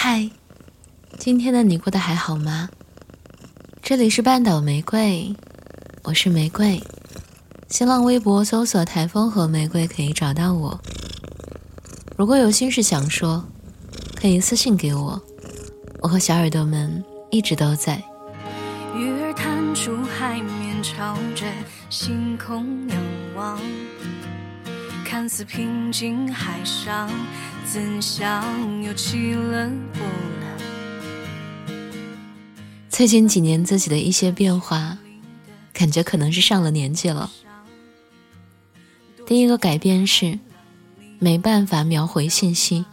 嗨，今天的你过得还好吗？这里是半岛玫瑰，我是玫瑰。新浪微博搜索“台风和玫瑰”可以找到我。如果有心事想说，可以私信给我。我和小耳朵们一直都在。鱼儿弹出海面，朝着星空仰望。看似平静海上，怎想又起了波澜？最近几年自己的一些变化，感觉可能是上了年纪了。第一个改变是，没办法秒回信息。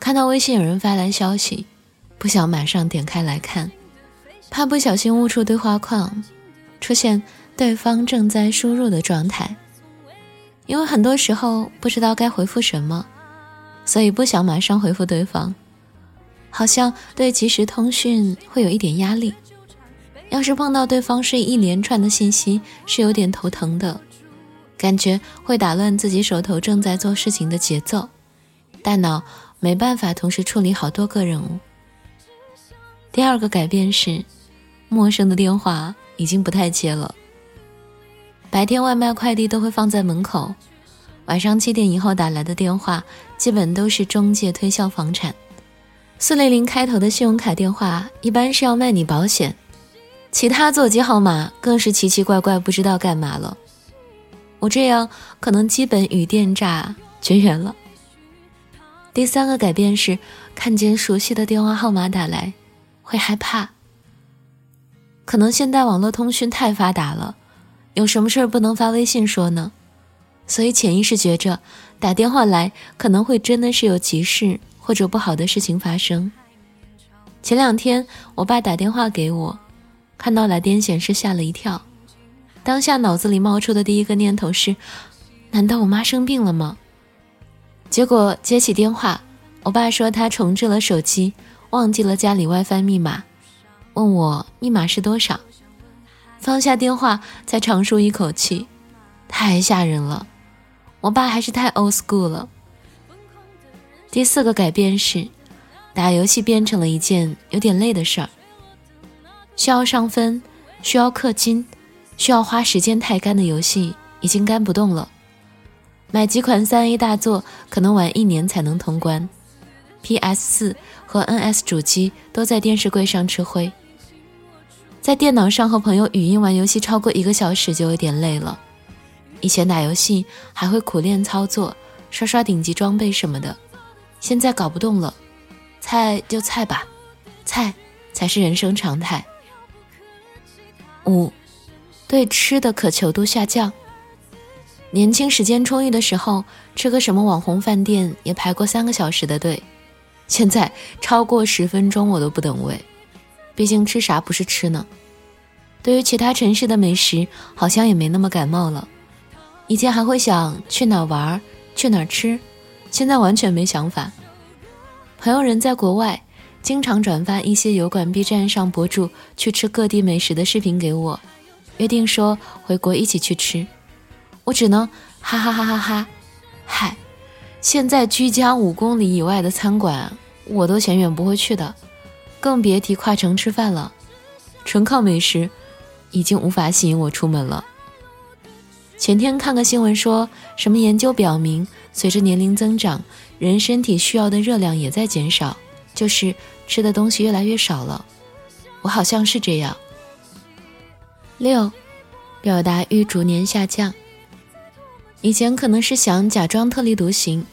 看到微信有人发来消息，不想马上点开来看，怕不小心误触对话框，出现对方正在输入的状态。因为很多时候不知道该回复什么，所以不想马上回复对方，好像对即时通讯会有一点压力。要是碰到对方是一连串的信息，是有点头疼的，感觉会打乱自己手头正在做事情的节奏，大脑没办法同时处理好多个任务。第二个改变是，陌生的电话已经不太接了。白天外卖快递都会放在门口，晚上七点以后打来的电话基本都是中介推销房产。四零零开头的信用卡电话一般是要卖你保险，其他座机号码更是奇奇怪怪，不知道干嘛了。我这样可能基本与电诈绝缘了。第三个改变是，看见熟悉的电话号码打来会害怕，可能现代网络通讯太发达了。有什么事儿不能发微信说呢？所以潜意识觉着打电话来可能会真的是有急事或者不好的事情发生。前两天我爸打电话给我，看到来电显示吓了一跳，当下脑子里冒出的第一个念头是：难道我妈生病了吗？结果接起电话，我爸说他重置了手机，忘记了家里 WiFi 密码，问我密码是多少。放下电话，才长舒一口气，太吓人了。我爸还是太 old school 了。第四个改变是，打游戏变成了一件有点累的事儿，需要上分，需要氪金，需要花时间太干的游戏已经干不动了。买几款三 A 大作，可能玩一年才能通关。PS 四和 NS 主机都在电视柜上吃灰。在电脑上和朋友语音玩游戏超过一个小时就有点累了。以前打游戏还会苦练操作，刷刷顶级装备什么的，现在搞不动了。菜就菜吧，菜才是人生常态。五，对吃的渴求度下降。年轻时间充裕的时候，吃个什么网红饭店也排过三个小时的队，现在超过十分钟我都不等位。毕竟吃啥不是吃呢？对于其他城市的美食，好像也没那么感冒了。以前还会想去哪玩，去哪吃，现在完全没想法。朋友人在国外，经常转发一些油管、B 站上博主去吃各地美食的视频给我，约定说回国一起去吃。我只能哈哈哈哈哈，嗨！现在居家五公里以外的餐馆，我都嫌远不会去的。更别提跨城吃饭了，纯靠美食已经无法吸引我出门了。前天看个新闻，说什么研究表明，随着年龄增长，人身体需要的热量也在减少，就是吃的东西越来越少了。我好像是这样。六，表达欲逐年下降。以前可能是想假装特立独行，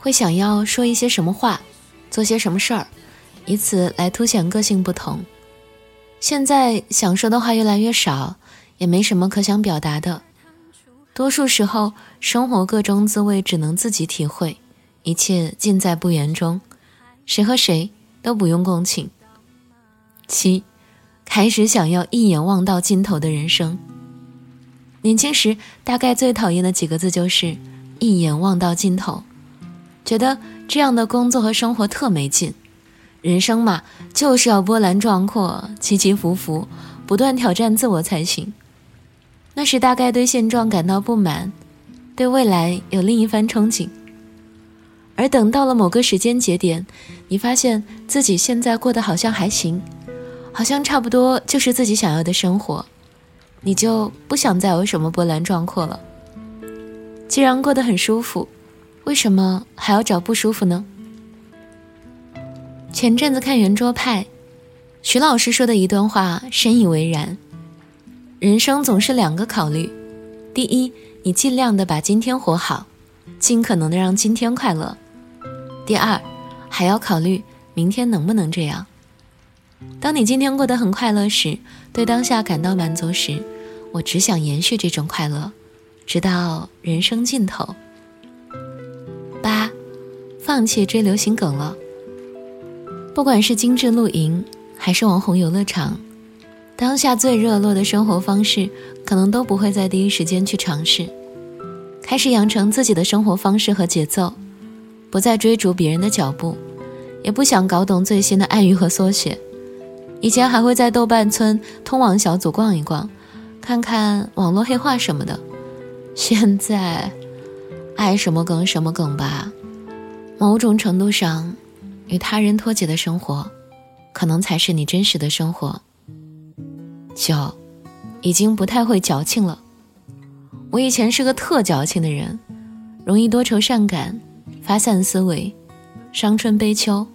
会想要说一些什么话，做些什么事儿。以此来凸显个性不同。现在想说的话越来越少，也没什么可想表达的。多数时候，生活各种滋味只能自己体会，一切尽在不言中，谁和谁都不用共情。七，开始想要一眼望到尽头的人生。年轻时大概最讨厌的几个字就是“一眼望到尽头”，觉得这样的工作和生活特没劲。人生嘛，就是要波澜壮阔、起起伏伏，不断挑战自我才行。那时大概对现状感到不满，对未来有另一番憧憬。而等到了某个时间节点，你发现自己现在过得好像还行，好像差不多就是自己想要的生活，你就不想再有什么波澜壮阔了。既然过得很舒服，为什么还要找不舒服呢？前阵子看圆桌派，徐老师说的一段话深以为然：人生总是两个考虑，第一，你尽量的把今天活好，尽可能的让今天快乐。第二，还要考虑明天能不能这样。当你今天过得很快乐时，对当下感到满足时，我只想延续这种快乐，直到人生尽头。八，放弃追流行梗了。不管是精致露营，还是网红游乐场，当下最热络的生活方式，可能都不会在第一时间去尝试，开始养成自己的生活方式和节奏。不再追逐别人的脚步，也不想搞懂最新的暗语和缩写。以前还会在豆瓣村通往小组逛一逛，看看网络黑话什么的。现在，爱什么梗什么梗吧。某种程度上，与他人脱节的生活，可能才是你真实的生活。九，已经不太会矫情了。我以前是个特矫情的人，容易多愁善感。发散思维，伤春悲秋，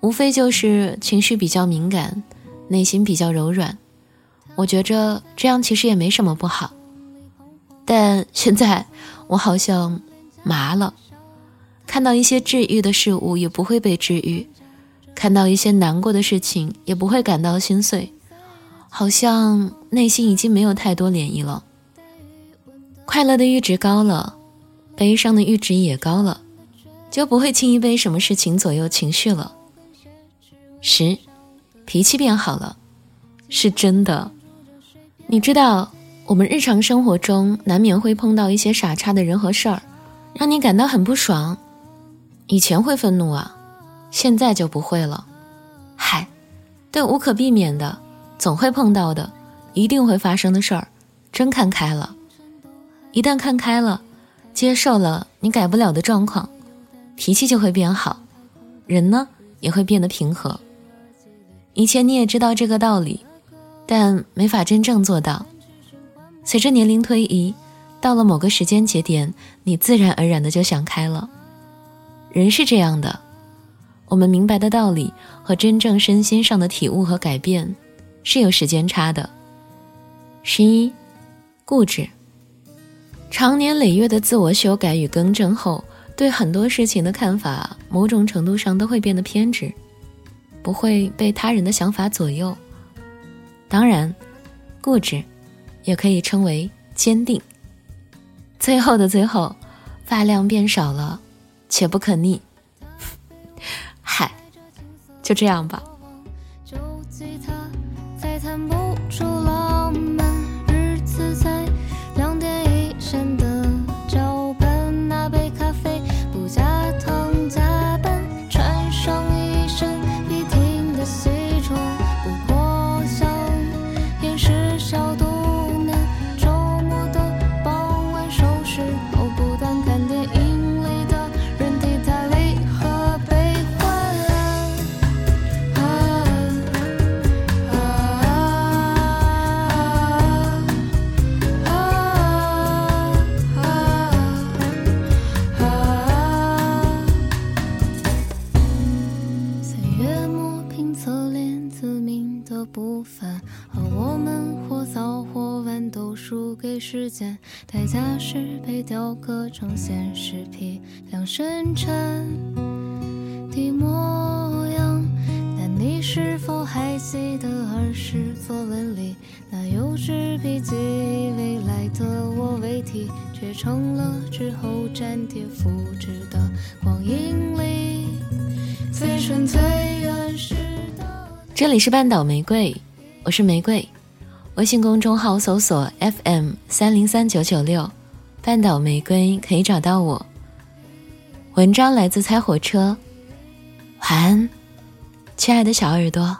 无非就是情绪比较敏感，内心比较柔软。我觉着这样其实也没什么不好，但现在我好像麻了，看到一些治愈的事物也不会被治愈，看到一些难过的事情也不会感到心碎，好像内心已经没有太多涟漪了。快乐的阈值高了，悲伤的阈值也高了。就不会轻易被什么事情左右情绪了。十，脾气变好了，是真的。你知道，我们日常生活中难免会碰到一些傻叉的人和事儿，让你感到很不爽。以前会愤怒啊，现在就不会了。嗨，对无可避免的、总会碰到的、一定会发生的事儿，真看开了。一旦看开了，接受了你改不了的状况。脾气就会变好，人呢也会变得平和。以前你也知道这个道理，但没法真正做到。随着年龄推移，到了某个时间节点，你自然而然的就想开了。人是这样的，我们明白的道理和真正身心上的体悟和改变，是有时间差的。十一，固执，长年累月的自我修改与更正后。对很多事情的看法，某种程度上都会变得偏执，不会被他人的想法左右。当然，固执也可以称为坚定。最后的最后，发量变少了，且不可逆。嗨，就这样吧。和我们或早或晚都输给时间代价是被雕刻成现实批量生产的模样。但你是否还记得儿时作文里那幼稚笔记？未来的我为题，却成了之后粘贴复制的光阴里最纯最原始的。这里是半岛玫瑰，我是玫瑰。微信公众号搜索 FM 三零三九九六，半岛玫瑰可以找到我。文章来自猜火车，晚安，亲爱的小耳朵。